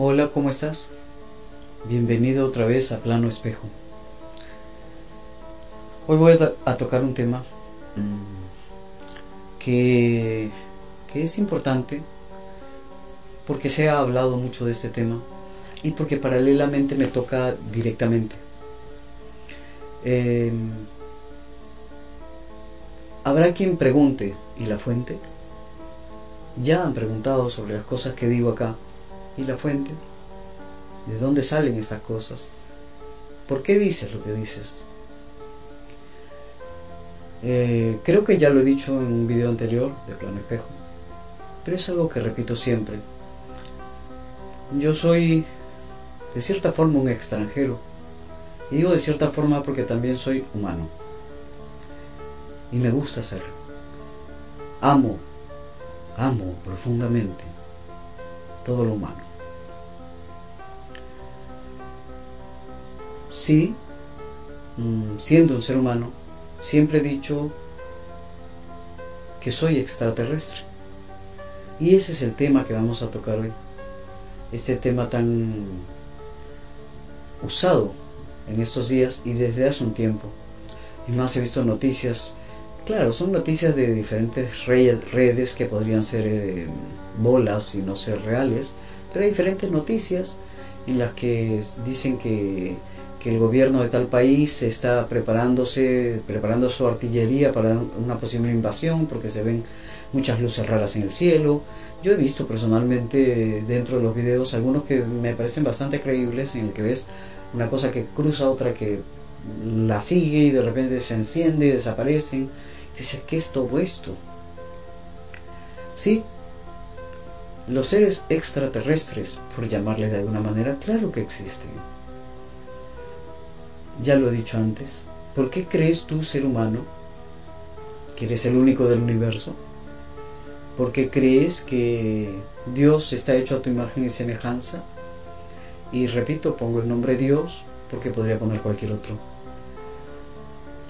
Hola, ¿cómo estás? Bienvenido otra vez a Plano Espejo. Hoy voy a, tocar un tema mm, que, que es importante porque se ha hablado mucho de este tema y porque paralelamente me toca directamente. Em, habrá quien pregunte, ¿y la fuente? Ya han preguntado sobre las cosas que digo acá. ¿Y la fuente? ¿De dónde salen estas cosas? ¿Por qué dices lo que dices? Eh, creo que ya lo he dicho en un video anterior de Plan Espejo, pero es algo que repito siempre. Yo soy de cierta forma un extranjero, y digo de cierta forma porque también soy humano, y me gusta serlo. Amo, amo profundamente todo lo humano. Sí, mm, siendo un ser humano, siempre he dicho que soy extraterrestre. Y ese es el tema que vamos a tocar hoy. Este tema tan usado en estos días y desde hace un tiempo. Y más he visto noticias, claro, son noticias de diferentes redes que podrían ser eh, bolas y no ser reales, pero hay diferentes noticias en las que dicen que que el gobierno de tal país está preparándose, preparando su artillería para una posible invasión porque se ven muchas luces raras en el cielo. Yo he visto personalmente dentro de los videos algunos que me parecen bastante creíbles en el que ves una cosa que cruza otra que la sigue y de repente se enciende y desaparece. Dice, ¿qué es todo esto? Sí, los seres extraterrestres, por llamarles de alguna manera, claro que existen ya lo he dicho antes. ¿Por qué crees tú, ser humano, que eres el único del universo? ¿Por qué crees que Dios está hecho a tu imagen y semejanza? Y repito, pongo el nombre Dios porque podría poner cualquier otro.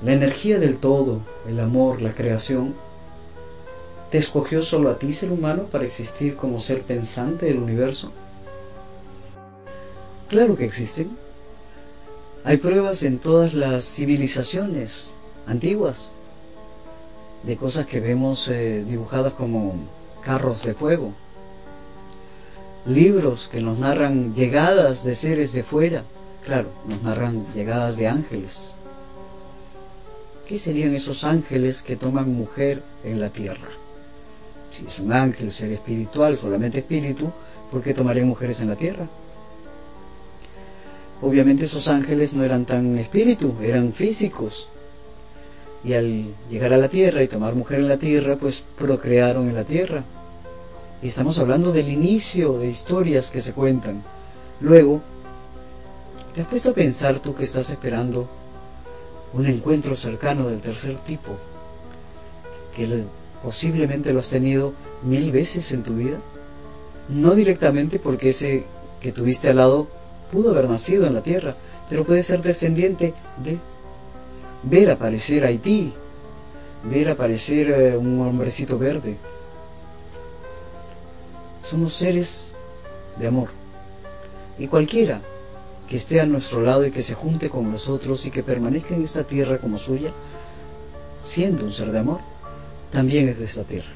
La energía del todo, el amor, la creación, ¿te escogió solo a ti, ser humano, para existir como ser pensante del universo? Claro que existen hay pruebas en todas las civilizaciones antiguas de cosas que vemos eh, dibujadas como carros de fuego, libros que nos narran llegadas de seres de fuera, claro, nos narran llegadas de ángeles. ¿Qué serían esos ángeles que toman mujer en la tierra? Si es un ángel, ser espiritual, solamente espíritu, ¿por qué tomarían mujeres en la tierra? Obviamente esos ángeles no eran tan espíritu, eran físicos. Y al llegar a la tierra y tomar mujer en la tierra, pues procrearon en la tierra. Y estamos hablando del inicio de historias que se cuentan. Luego, ¿te has puesto a pensar tú que estás esperando un encuentro cercano del tercer tipo? Que posiblemente lo has tenido mil veces en tu vida. No directamente porque ese que tuviste al lado pudo haber nacido en la tierra, pero puede ser descendiente de ver aparecer Haití, ver aparecer eh, un hombrecito verde. Somos seres de amor. Y cualquiera que esté a nuestro lado y que se junte con nosotros y que permanezca en esta tierra como suya, siendo un ser de amor, también es de esta tierra.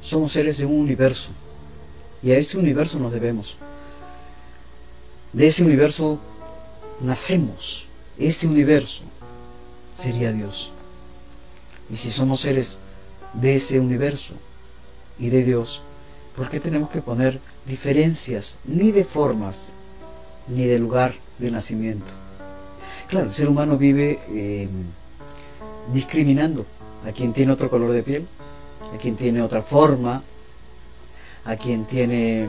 Somos seres de un universo y a ese universo nos debemos. De ese universo nacemos. Ese universo sería Dios. Y si somos seres de ese universo y de Dios, ¿por qué tenemos que poner diferencias ni de formas ni de lugar de nacimiento? Claro, el ser humano vive eh, discriminando a quien tiene otro color de piel, a quien tiene otra forma, a quien tiene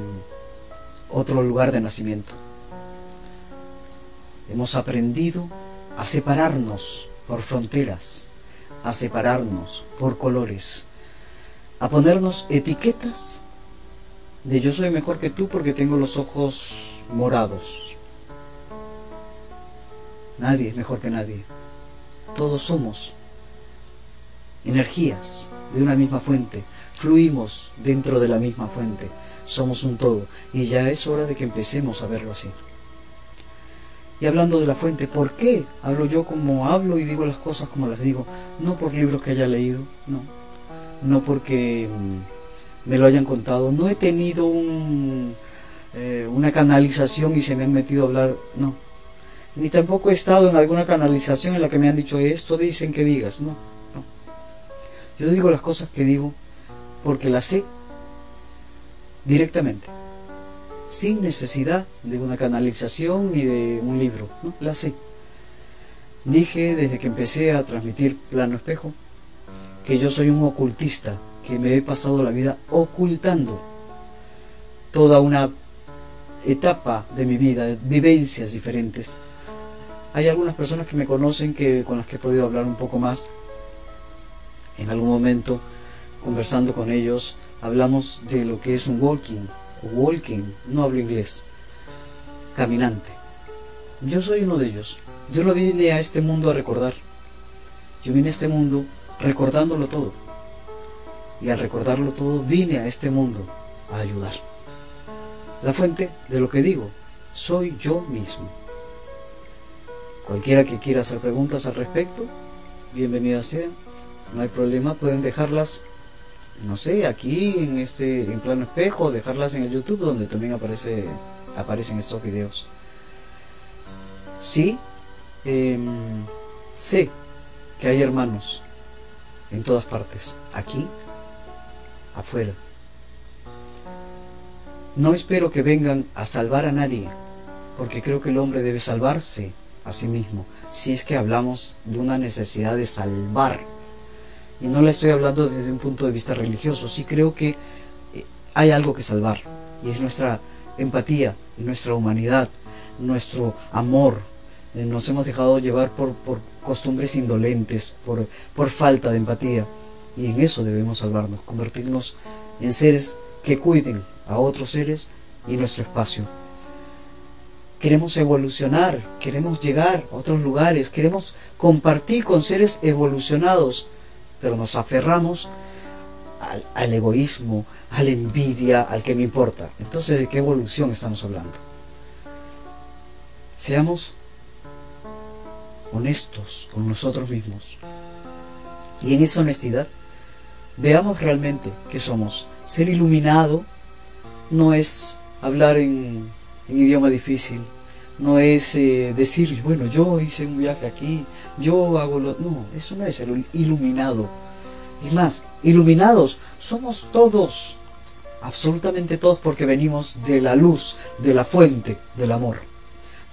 otro lugar de nacimiento. Hemos aprendido a separarnos por fronteras, a separarnos por colores, a ponernos etiquetas de yo soy mejor que tú porque tengo los ojos morados. Nadie es mejor que nadie. Todos somos energías de una misma fuente, fluimos dentro de la misma fuente, somos un todo y ya es hora de que empecemos a verlo así. Y hablando de la fuente, ¿por qué hablo yo como hablo y digo las cosas como las digo? No por libros que haya leído, no. No porque mm, me lo hayan contado. No he tenido un, eh, una canalización y se me han metido a hablar, no. Ni tampoco he estado en alguna canalización en la que me han dicho esto dicen que digas, no. no. Yo digo las cosas que digo porque las sé directamente sin necesidad de una canalización ni de un libro, ¿no? La sé. Dije desde que empecé a transmitir Plano Espejo que yo soy un ocultista, que me he pasado la vida ocultando toda una etapa de mi vida, vivencias diferentes. Hay algunas personas que me conocen que con las que he podido hablar un poco más. En algún momento, conversando con ellos, hablamos de lo que es un walking, walking, no hablo inglés, caminante. Yo soy uno de ellos. Yo no vine a este mundo a recordar. Yo vine a este mundo recordándolo todo. Y al recordarlo todo, vine a este mundo a ayudar. La fuente de lo que digo, soy yo mismo. Cualquiera que quiera hacer preguntas al respecto, bienvenida sea. No hay problema, pueden dejarlas no sé, aquí en este en plano espejo, dejarlas en el YouTube donde también aparece aparecen estos videos. Sí, em, sé que hay hermanos en todas partes, aquí, afuera. No espero que vengan a salvar a nadie, porque creo que el hombre debe salvarse a sí mismo, si es que hablamos de una necesidad de salvar y no le estoy hablando desde un punto de vista religioso, sí creo que eh, hay algo que salvar, y es nuestra empatía, nuestra humanidad, nuestro amor. Eh, nos hemos dejado llevar por, por costumbres indolentes, por, por falta de empatía, y en eso debemos salvarnos, convertirnos en seres que cuiden a otros seres y nuestro espacio. Queremos evolucionar, queremos llegar a otros lugares, queremos compartir con seres evolucionados pero nos aferramos al, egoísmo, a la envidia, al que me importa. Entonces, ¿de qué evolución estamos hablando? Seamos honestos con nosotros mismos. Y en esa honestidad, veamos realmente que somos. Ser iluminado no es hablar en, idioma difícil, no es eh, decir, bueno, yo hice un viaje aquí, yo hago lo... No, eso no es el iluminado. Y más, iluminados somos todos, absolutamente todos, porque venimos de la luz, de la fuente del amor.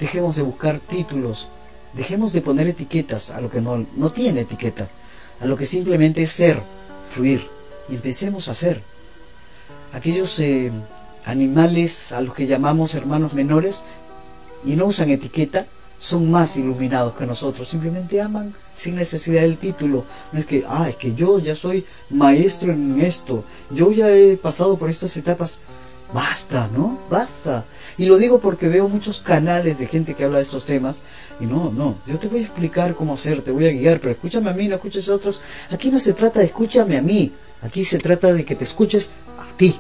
Dejemos de buscar títulos, dejemos de poner etiquetas a lo que no, no tiene etiqueta, a lo que simplemente es ser, fluir, y empecemos a ser. Aquellos eh, animales a los que llamamos hermanos menores y no usan etiqueta, son más iluminados que nosotros, simplemente aman sin necesidad del título. No es que, ah, es que yo ya soy maestro en esto, yo ya he pasado por estas etapas. Basta, ¿no? Basta. Y lo digo porque veo muchos canales de gente que habla de estos temas y no, no, yo te voy a explicar cómo hacer, te voy a guiar, pero escúchame a mí, no escuches a otros. Aquí no se trata de escúchame a mí, aquí se trata de que te escuches a ti,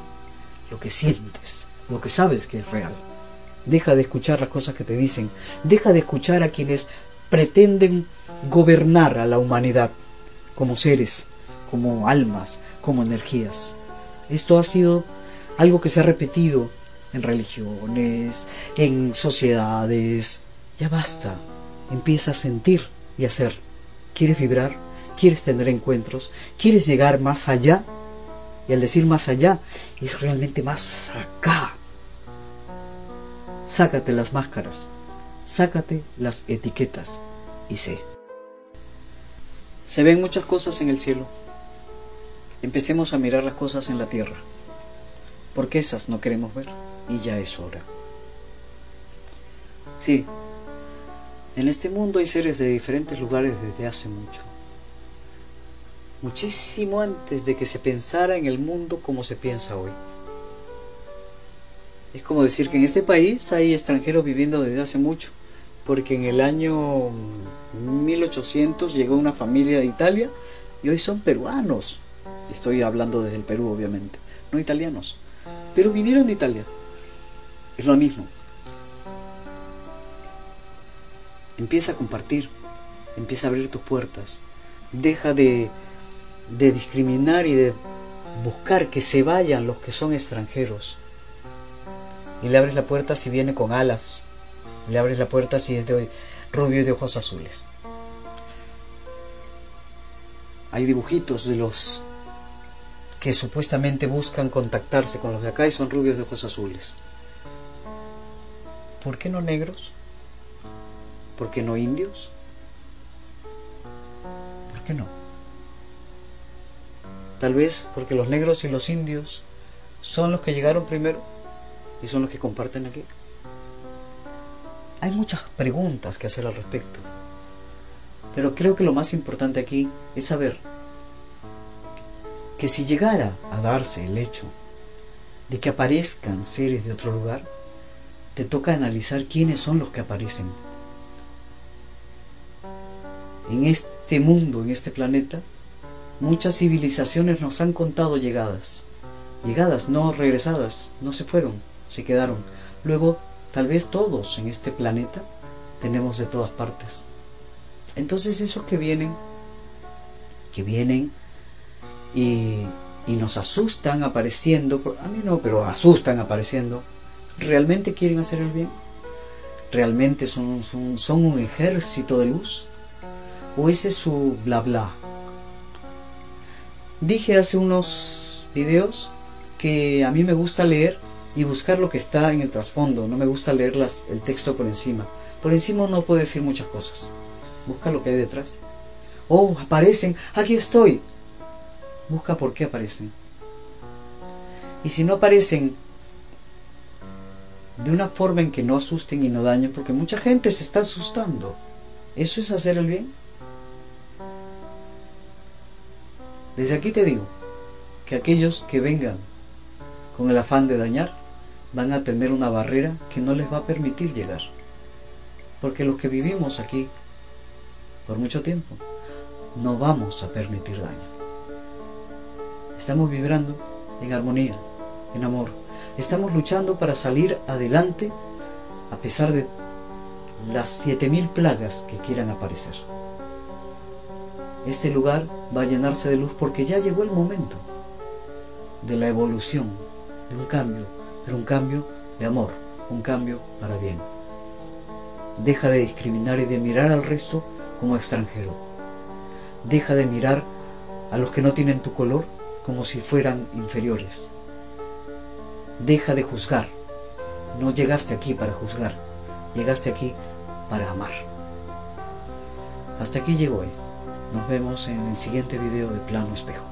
lo que sientes, lo que sabes que es real. Deja de escuchar las cosas que te dicen. Deja de escuchar a quienes pretenden gobernar a la humanidad como seres, como almas, como energías. Esto ha sido algo que se ha repetido en religiones, en sociedades. Ya basta. Empieza a sentir y a ser. ¿Quieres vibrar? ¿Quieres tener encuentros? ¿Quieres llegar más allá? Y al decir más allá, es realmente más acá, Sácate las máscaras, sácate las etiquetas y sé. Se ven muchas cosas en el cielo. Empecemos a mirar las cosas en la tierra, porque esas no queremos ver y ya es hora. Sí, en este mundo hay seres de diferentes lugares desde hace mucho. Muchísimo antes de que se pensara en el mundo como se piensa hoy. Es como decir que en este país hay extranjeros viviendo desde hace mucho, porque en el año 1800 llegó una familia de Italia y hoy son peruanos. Estoy hablando desde el Perú, obviamente, no italianos, pero vinieron de Italia. Es lo mismo. Empieza a compartir, empieza a abrir tus puertas. Deja de, de discriminar y de buscar que se vayan los que son extranjeros. Y le abres la puerta si viene con alas. Le abres la puerta si es de rubio y de ojos azules. Hay dibujitos de los que supuestamente buscan contactarse con los de acá y son rubios de ojos azules. ¿Por qué no negros? ¿Por qué no indios? ¿Por qué no? Tal vez porque los negros y los indios son los que llegaron primero y son los que comparten aquí. Hay muchas preguntas que hacer al respecto, pero creo que lo más importante aquí es saber que si llegara a darse el hecho de que aparezcan seres de otro lugar, te toca analizar quiénes son los que aparecen. En este mundo, en este planeta, muchas civilizaciones nos han contado llegadas. Llegadas, no regresadas, no se fueron, se quedaron. Luego, tal vez todos en este planeta tenemos de todas partes. Entonces esos que vienen, que vienen y, nos asustan apareciendo, a mí no, pero asustan apareciendo, ¿realmente quieren hacer el bien? ¿Realmente son, son, son un ejército de luz? ¿O ese es su bla bla? Dije hace unos videos que a mí me gusta leer y buscar lo que está en el trasfondo, no me gusta leer las, el texto por encima. Por encima no puede decir muchas cosas. Busca lo que hay detrás. Oh, aparecen, aquí estoy. Busca por qué aparecen. Y si no aparecen de una forma en que no asusten y no dañen, porque mucha gente se está asustando. ¿Eso es hacer el bien? Desde aquí te digo que aquellos que vengan con el afán de dañar van a tener una barrera que no les va a permitir llegar. Porque los que vivimos aquí por mucho tiempo no vamos a permitir daño. Estamos vibrando en armonía, en amor. Estamos luchando para salir adelante a pesar de las siete mil plagas que quieran aparecer. Este lugar va a llenarse de luz porque ya llegó el momento de la evolución, de un cambio, pero un cambio de amor, un cambio para bien. Deja de discriminar y de mirar al resto como extranjero. Deja de mirar a los que no tienen tu color como si fueran inferiores. Deja de juzgar. No llegaste aquí para juzgar, llegaste aquí para amar. Hasta aquí llegó hoy. Nos vemos en el siguiente video de Plano Espejo.